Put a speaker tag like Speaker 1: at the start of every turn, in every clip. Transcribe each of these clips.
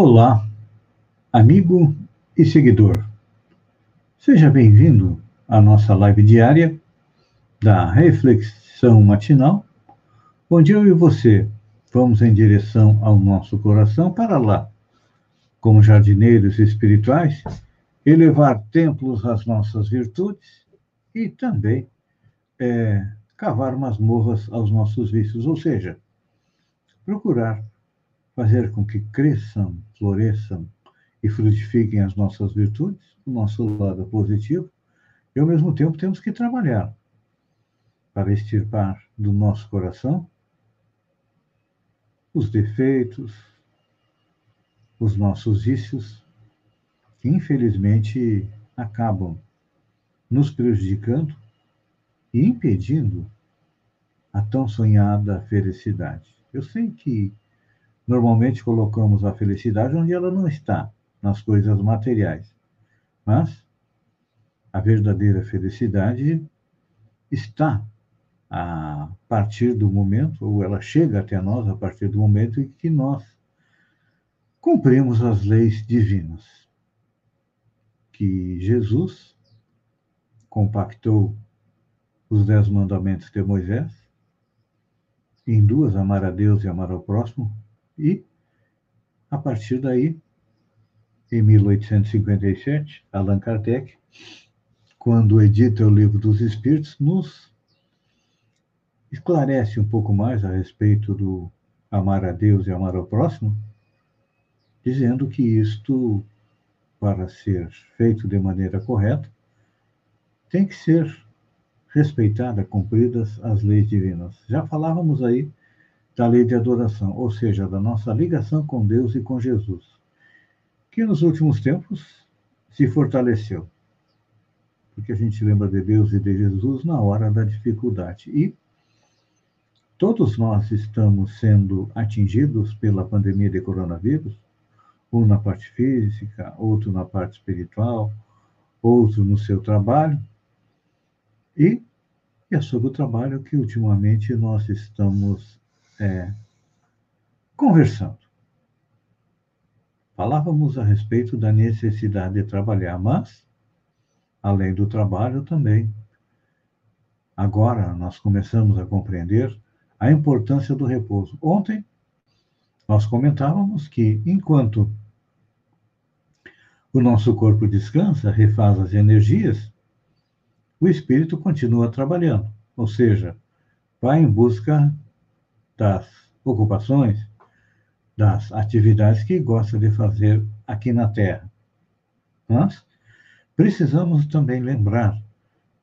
Speaker 1: Olá, amigo e seguidor. Seja bem-vindo à nossa live diária da Reflexão Matinal, onde eu e você vamos em direção ao nosso coração para lá, como jardineiros espirituais, elevar templos às nossas virtudes e também é, cavar masmorras aos nossos vícios, ou seja, procurar fazer com que cresçam, floresçam e frutifiquem as nossas virtudes, o nosso lado positivo, e ao mesmo tempo temos que trabalhar para extirpar do nosso coração os defeitos, os nossos vícios, que infelizmente acabam nos prejudicando e impedindo a tão sonhada felicidade. Eu sei que Normalmente colocamos a felicidade onde ela não está, nas coisas materiais. Mas a verdadeira felicidade está a partir do momento, ou ela chega até nós a partir do momento em que nós cumprimos as leis divinas. Que Jesus compactou os dez mandamentos de Moisés, em duas, amar a Deus e amar ao próximo, e, a partir daí, em 1857, Allan Kardec, quando edita o Livro dos Espíritos, nos esclarece um pouco mais a respeito do amar a Deus e amar ao próximo, dizendo que isto, para ser feito de maneira correta, tem que ser respeitada, cumpridas as leis divinas. Já falávamos aí da lei de adoração, ou seja, da nossa ligação com Deus e com Jesus, que nos últimos tempos se fortaleceu. Porque a gente lembra de Deus e de Jesus na hora da dificuldade. E todos nós estamos sendo atingidos pela pandemia de coronavírus, um na parte física, outro na parte espiritual, outro no seu trabalho. E é sobre o trabalho que ultimamente nós estamos é, conversando. Falávamos a respeito da necessidade de trabalhar, mas, além do trabalho, também. Agora nós começamos a compreender a importância do repouso. Ontem, nós comentávamos que, enquanto o nosso corpo descansa, refaz as energias, o espírito continua trabalhando, ou seja, vai em busca das ocupações, das atividades que gosta de fazer aqui na Terra. Mas precisamos também lembrar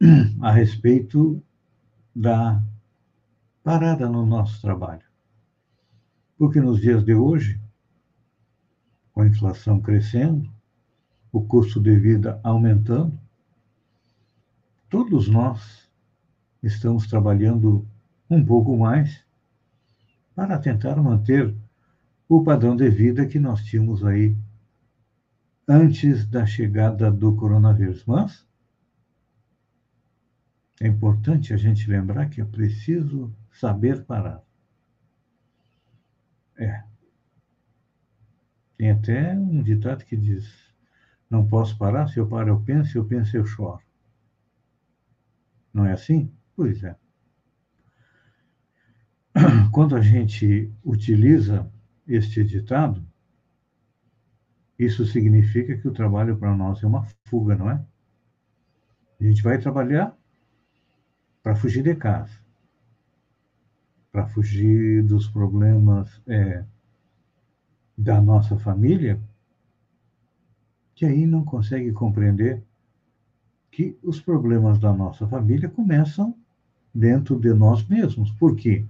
Speaker 1: a respeito da parada no nosso trabalho. Porque nos dias de hoje, com a inflação crescendo, o custo de vida aumentando, todos nós estamos trabalhando um pouco mais para tentar manter o padrão de vida que nós tínhamos aí antes da chegada do coronavírus. Mas é importante a gente lembrar que é preciso saber parar. É. Tem até um ditado que diz: Não posso parar, se eu paro eu penso, se eu penso eu choro. Não é assim? Pois é quando a gente utiliza este ditado, isso significa que o trabalho para nós é uma fuga, não é? A gente vai trabalhar para fugir de casa, para fugir dos problemas é, da nossa família, que aí não consegue compreender que os problemas da nossa família começam dentro de nós mesmos. Por quê?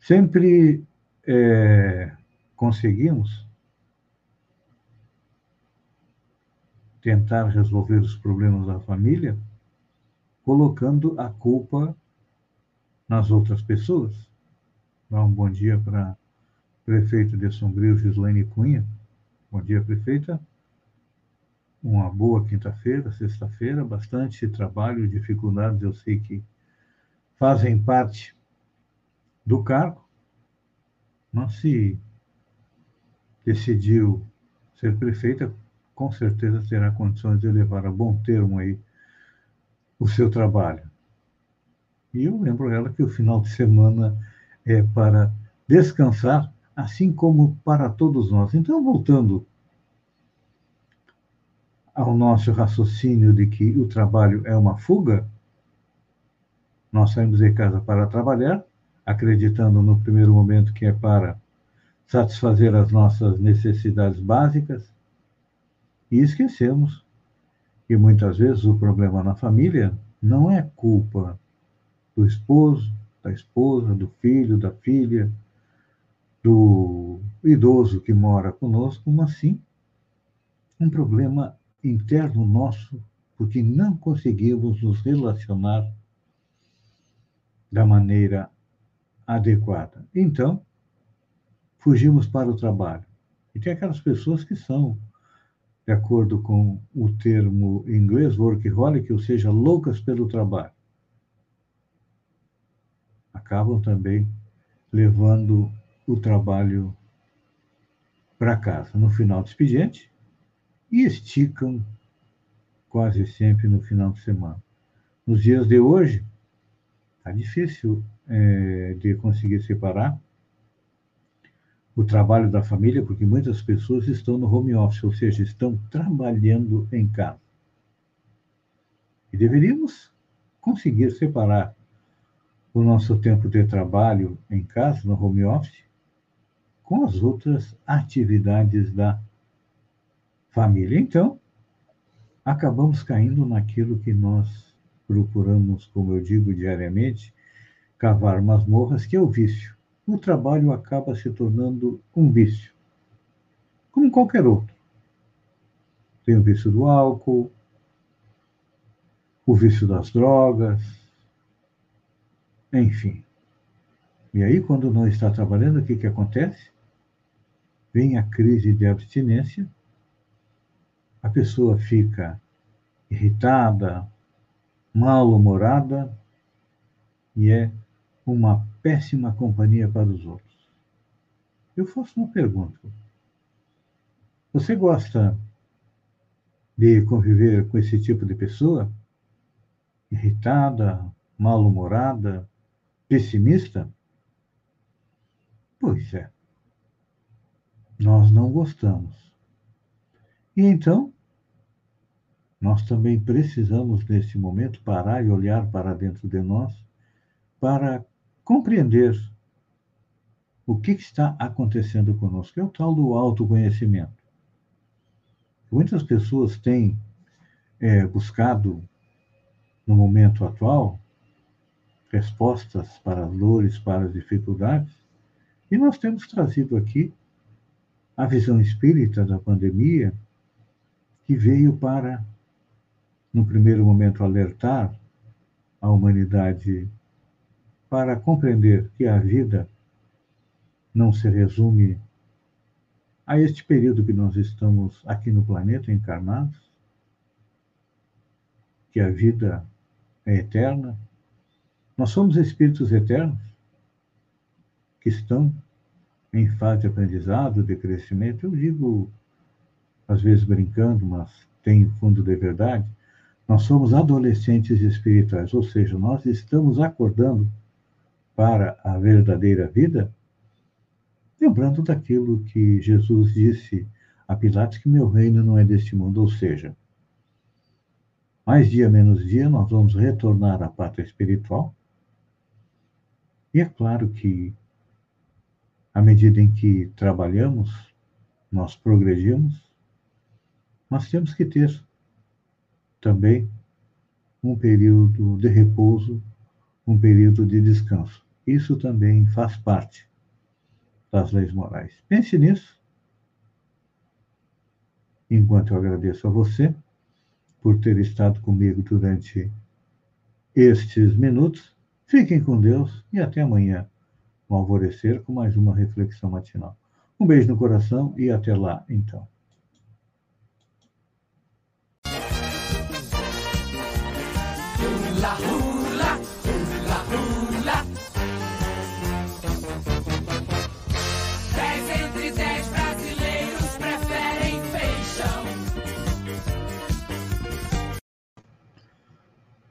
Speaker 1: Sempre é, conseguimos tentar resolver os problemas da família colocando a culpa nas outras pessoas. Dá um bom dia para prefeito de Sombrio, Gislaine Cunha. Bom dia, prefeita. Uma boa quinta-feira, sexta-feira, bastante trabalho, dificuldades, eu sei que fazem parte do cargo, mas se decidiu ser prefeita, com certeza terá condições de levar a bom termo aí o seu trabalho. E eu lembro ela que o final de semana é para descansar, assim como para todos nós. Então, voltando ao nosso raciocínio de que o trabalho é uma fuga, nós saímos de casa para trabalhar, acreditando no primeiro momento que é para satisfazer as nossas necessidades básicas, e esquecemos que muitas vezes o problema na família não é culpa do esposo, da esposa, do filho, da filha, do idoso que mora conosco, mas sim um problema interno nosso, porque não conseguimos nos relacionar da maneira adequada. Então, fugimos para o trabalho. E tem aquelas pessoas que são, de acordo com o termo em inglês, workaholic, ou seja, loucas pelo trabalho. Acabam também levando o trabalho para casa no final do expediente e esticam quase sempre no final de semana. Nos dias de hoje, está difícil é, de conseguir separar o trabalho da família, porque muitas pessoas estão no home office, ou seja, estão trabalhando em casa. E deveríamos conseguir separar o nosso tempo de trabalho em casa, no home office, com as outras atividades da família. Então, acabamos caindo naquilo que nós procuramos, como eu digo diariamente, cavar masmorras, que é o vício. O trabalho acaba se tornando um vício, como qualquer outro. Tem o vício do álcool, o vício das drogas, enfim. E aí, quando não está trabalhando, o que, que acontece? Vem a crise de abstinência, a pessoa fica irritada, mal-humorada e é uma péssima companhia para os outros. Eu faço uma pergunta. Você gosta de conviver com esse tipo de pessoa? Irritada, mal-humorada, pessimista? Pois é. Nós não gostamos. E então, nós também precisamos, nesse momento, parar e olhar para dentro de nós para compreender o que está acontecendo conosco. É o tal do autoconhecimento. Muitas pessoas têm é, buscado, no momento atual, respostas para as dores, para as dificuldades, e nós temos trazido aqui a visão espírita da pandemia, que veio para, no primeiro momento, alertar a humanidade para compreender que a vida não se resume a este período que nós estamos aqui no planeta encarnados, que a vida é eterna. Nós somos espíritos eternos que estão em fase de aprendizado, de crescimento. Eu digo às vezes brincando, mas tem fundo de verdade, nós somos adolescentes espirituais, ou seja, nós estamos acordando para a verdadeira vida, lembrando daquilo que Jesus disse a Pilatos, que meu reino não é deste mundo, ou seja, mais dia menos dia nós vamos retornar à pátria espiritual. E é claro que, à medida em que trabalhamos, nós progredimos, mas temos que ter também um período de repouso, um período de descanso. Isso também faz parte das leis morais. Pense nisso. Enquanto eu agradeço a você por ter estado comigo durante estes minutos, fiquem com Deus e até amanhã, no alvorecer, com mais uma reflexão matinal. Um beijo no coração e até lá, então.
Speaker 2: hula, hula, hula, hula. Dez entre dez brasileiros preferem feijão.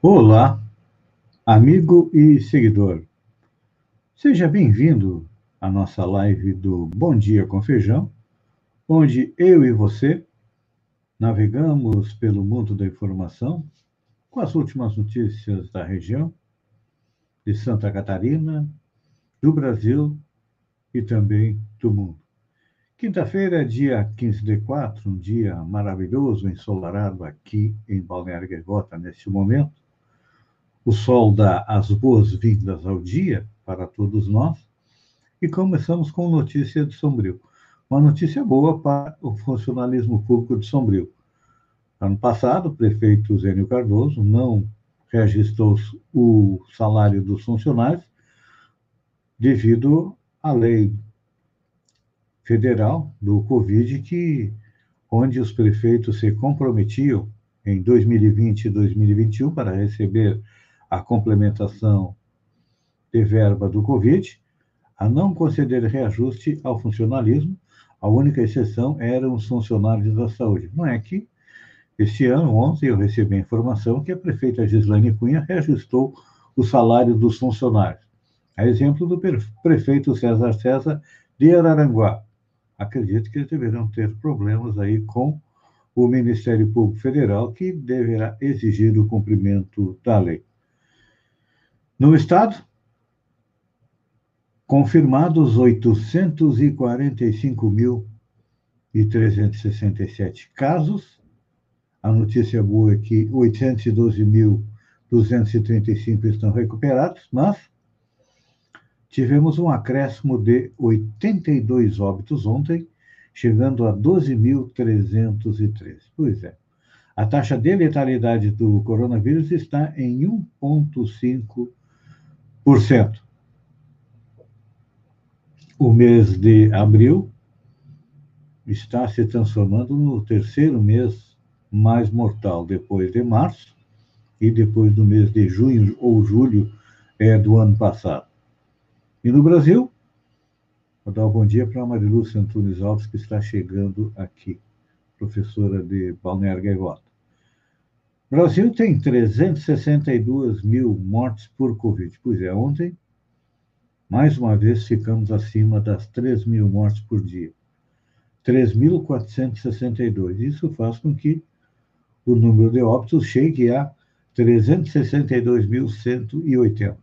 Speaker 1: Olá, amigo e seguidor. Seja bem-vindo à nossa live do Bom Dia com Feijão, onde eu e você navegamos pelo mundo da informação com as últimas notícias da região, de Santa Catarina, do Brasil e também do mundo. Quinta-feira, dia 15 de 4, um dia maravilhoso, ensolarado aqui em Balneário Gaivota, neste momento. O sol dá as boas-vindas ao dia para todos nós e começamos com notícia de Sombrio. Uma notícia boa para o funcionalismo público de Sombrio. Ano passado, o prefeito Zênio Cardoso não registrou o salário dos funcionários devido à lei federal do Covid, que, onde os prefeitos se comprometiam em 2020 e 2021 para receber a complementação de verba do Covid, a não conceder reajuste ao funcionalismo, a única exceção eram os funcionários da saúde. Não é que este ano, ontem, eu recebi a informação que a prefeita Gislaine Cunha reajustou o salário dos funcionários. A exemplo do prefeito César César de Araranguá. Acredito que eles deverão ter problemas aí com o Ministério Público Federal, que deverá exigir o cumprimento da lei. No Estado, confirmados 845.367 casos. A notícia boa é que 812.235 estão recuperados, mas tivemos um acréscimo de 82 óbitos ontem, chegando a 12.313. Pois é. A taxa de letalidade do coronavírus está em 1,5%. O mês de abril está se transformando no terceiro mês mais mortal, depois de março e depois do mês de junho ou julho é, do ano passado. E no Brasil, vou dar um bom dia para a Marilúcia Antunes Alves, que está chegando aqui, professora de Balneário Gaivota. O Brasil tem 362 mil mortes por Covid. Pois é, ontem, mais uma vez, ficamos acima das 3 mil mortes por dia. 3.462. Isso faz com que o número de óbitos chegue a 362.180.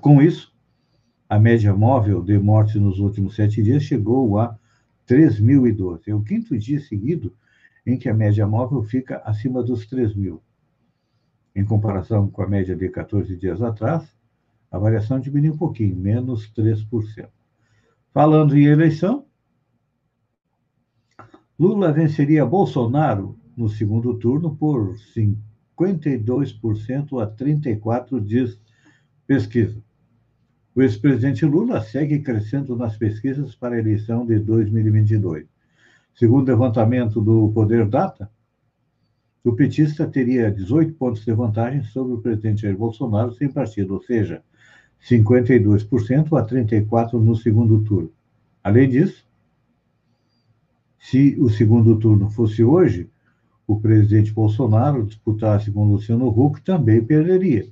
Speaker 1: Com isso, a média móvel de mortes nos últimos sete dias chegou a 3.012. É o quinto dia seguido em que a média móvel fica acima dos 3 mil. Em comparação com a média de 14 dias atrás, a variação diminuiu um pouquinho, menos 3%. Falando em eleição, Lula venceria Bolsonaro no segundo turno por 52% a 34%, diz pesquisa. O ex-presidente Lula segue crescendo nas pesquisas para a eleição de 2022. Segundo o levantamento do Poder Data, o petista teria 18 pontos de vantagem sobre o presidente Jair Bolsonaro sem partido, ou seja, 52% a 34% no segundo turno. Além disso, se o segundo turno fosse hoje, o presidente Bolsonaro disputasse com Luciano Huck, também perderia.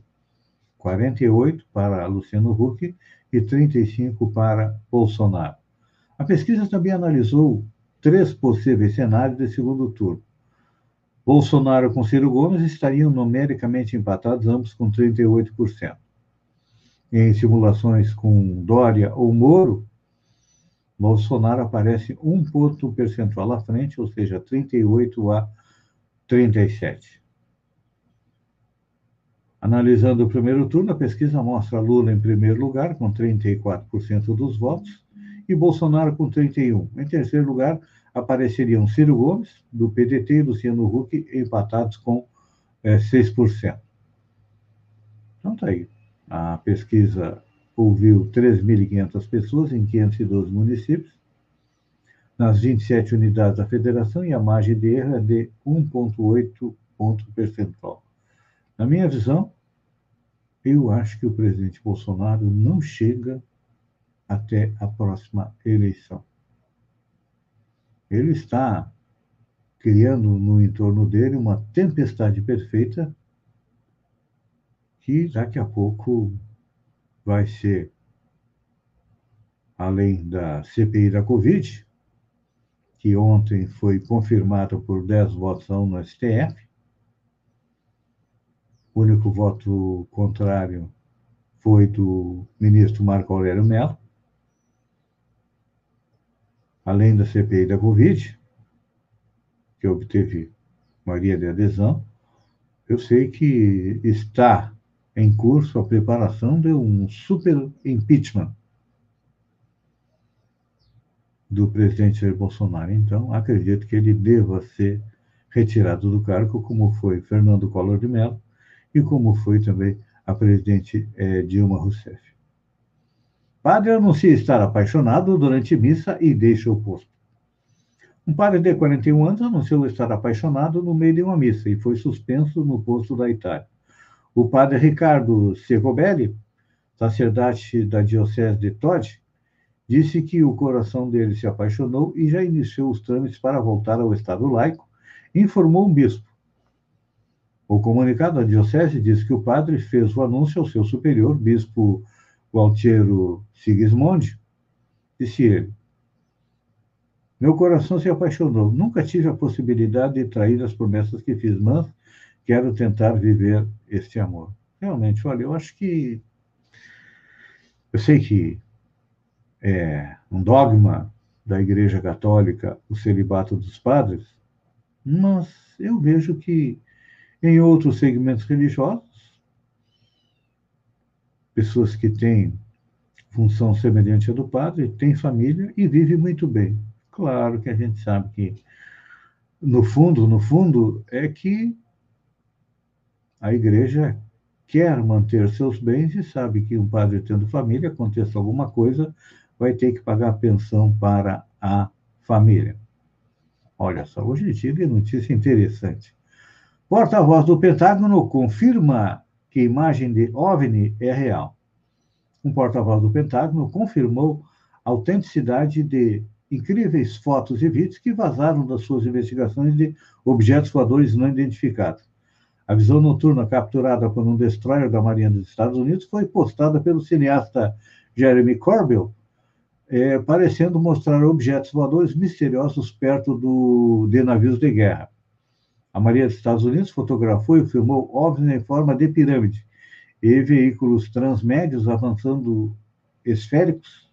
Speaker 1: 48 para Luciano Huck e 35 para Bolsonaro. A pesquisa também analisou três possíveis cenários de segundo turno. Bolsonaro com Ciro Gomes estariam numericamente empatados, ambos com 38%. Em simulações com Dória ou Moro, Bolsonaro aparece um ponto percentual à frente, ou seja, 38 a 37. Analisando o primeiro turno, a pesquisa mostra Lula em primeiro lugar, com 34% dos votos, e Bolsonaro com 31%. Em terceiro lugar, apareceriam Ciro Gomes, do PDT, e Luciano Huck, empatados com é, 6%. Então, tá aí. A pesquisa ouviu 3.500 pessoas em 512 municípios, nas 27 unidades da federação, e a margem de erro é de 1,8 ponto percentual. Na minha visão, eu acho que o presidente Bolsonaro não chega até a próxima eleição. Ele está criando no entorno dele uma tempestade perfeita que daqui a pouco vai ser, além da CPI da Covid, que ontem foi confirmada por 10 votos a 1 no STF, o único voto contrário foi do ministro Marco Aurélio Mello, além da CPI da Covid, que obteve maioria de adesão, eu sei que está em curso a preparação de um super impeachment do presidente Jair Bolsonaro. Então, acredito que ele deva ser retirado do cargo, como foi Fernando Collor de Mello e como foi também a presidente eh, Dilma Rousseff. Padre anuncia estar apaixonado durante missa e deixa o posto. Um padre de 41 anos anunciou estar apaixonado no meio de uma missa e foi suspenso no posto da Itália. O padre Ricardo Secobelli, sacerdote da Diocese de Todi, disse que o coração dele se apaixonou e já iniciou os trâmites para voltar ao estado laico, informou um bispo. O comunicado da Diocese diz que o padre fez o anúncio ao seu superior, bispo Gualtiero Sigismondi, disse ele. Meu coração se apaixonou. Nunca tive a possibilidade de trair as promessas que fiz, mas quero tentar viver este amor. Realmente, olha, eu acho que. Eu sei que é um dogma da Igreja Católica o celibato dos padres, mas eu vejo que em outros segmentos religiosos, pessoas que têm função semelhante à do padre, têm família e vivem muito bem. Claro que a gente sabe que, no fundo, no fundo, é que a igreja quer manter seus bens e sabe que um padre tendo família, aconteça alguma coisa, vai ter que pagar pensão para a família. Olha só, hoje tive notícia interessante. Porta-voz do Pentágono confirma que imagem de OVNI é real. Um porta-voz do Pentágono confirmou a autenticidade de incríveis fotos e vídeos que vazaram das suas investigações de objetos voadores não identificados. A visão noturna capturada por um destroyer da Marinha dos Estados Unidos foi postada pelo cineasta Jeremy Corbell, é, parecendo mostrar objetos voadores misteriosos perto do, de navios de guerra. A Marinha dos Estados Unidos fotografou e filmou OVNIs em forma de pirâmide e veículos transmédios avançando esféricos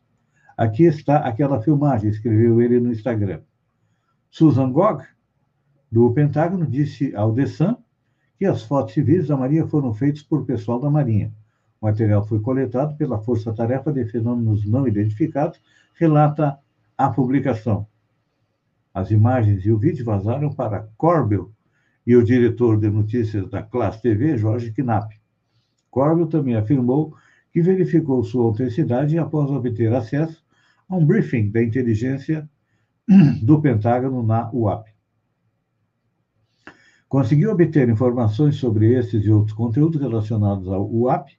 Speaker 1: Aqui está aquela filmagem, escreveu ele no Instagram. Susan Gog, do Pentágono, disse ao The Sun que as fotos civis da Marinha foram feitas por pessoal da Marinha. O material foi coletado pela Força Tarefa de Fenômenos Não Identificados, relata a publicação. As imagens e o vídeo vazaram para Corbel e o diretor de notícias da Classe TV, Jorge Knapp. Corbel também afirmou que verificou sua autenticidade após obter acesso a um briefing da inteligência do Pentágono na UAP. Conseguiu obter informações sobre esses e outros conteúdos relacionados ao UAP,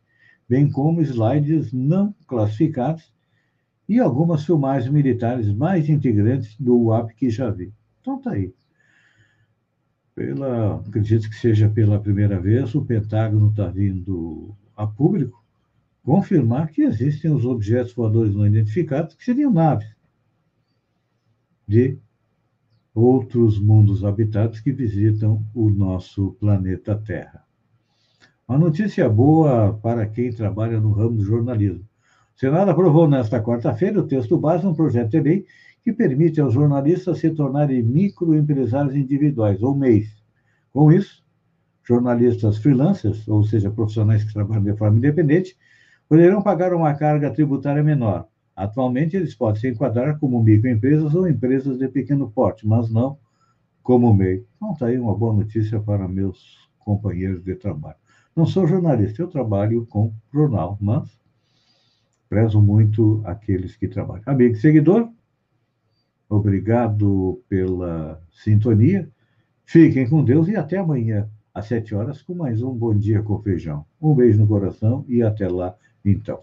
Speaker 1: bem como slides não classificados e algumas filmagens militares mais integrantes do UAP que já vi. Então tá aí. Pela, acredito que seja pela primeira vez, o Pentágono está vindo a público confirmar que existem os objetos voadores não identificados, que seriam naves de outros mundos habitados que visitam o nosso planeta Terra. Uma notícia boa para quem trabalha no ramo do jornalismo. O Senado aprovou nesta quarta-feira o texto base um projeto de lei que permite aos jornalistas se tornarem microempresários individuais, ou MEIs. Com isso, jornalistas freelancers, ou seja, profissionais que trabalham de forma independente, poderão pagar uma carga tributária menor. Atualmente, eles podem se enquadrar como microempresas ou empresas de pequeno porte, mas não como MEI. Então, está aí uma boa notícia para meus companheiros de trabalho. Não sou jornalista, eu trabalho com jornal, mas prezo muito aqueles que trabalham. Amigo e seguidor, obrigado pela sintonia. Fiquem com Deus e até amanhã, às sete horas, com mais um Bom Dia com Feijão. Um beijo no coração e até lá então.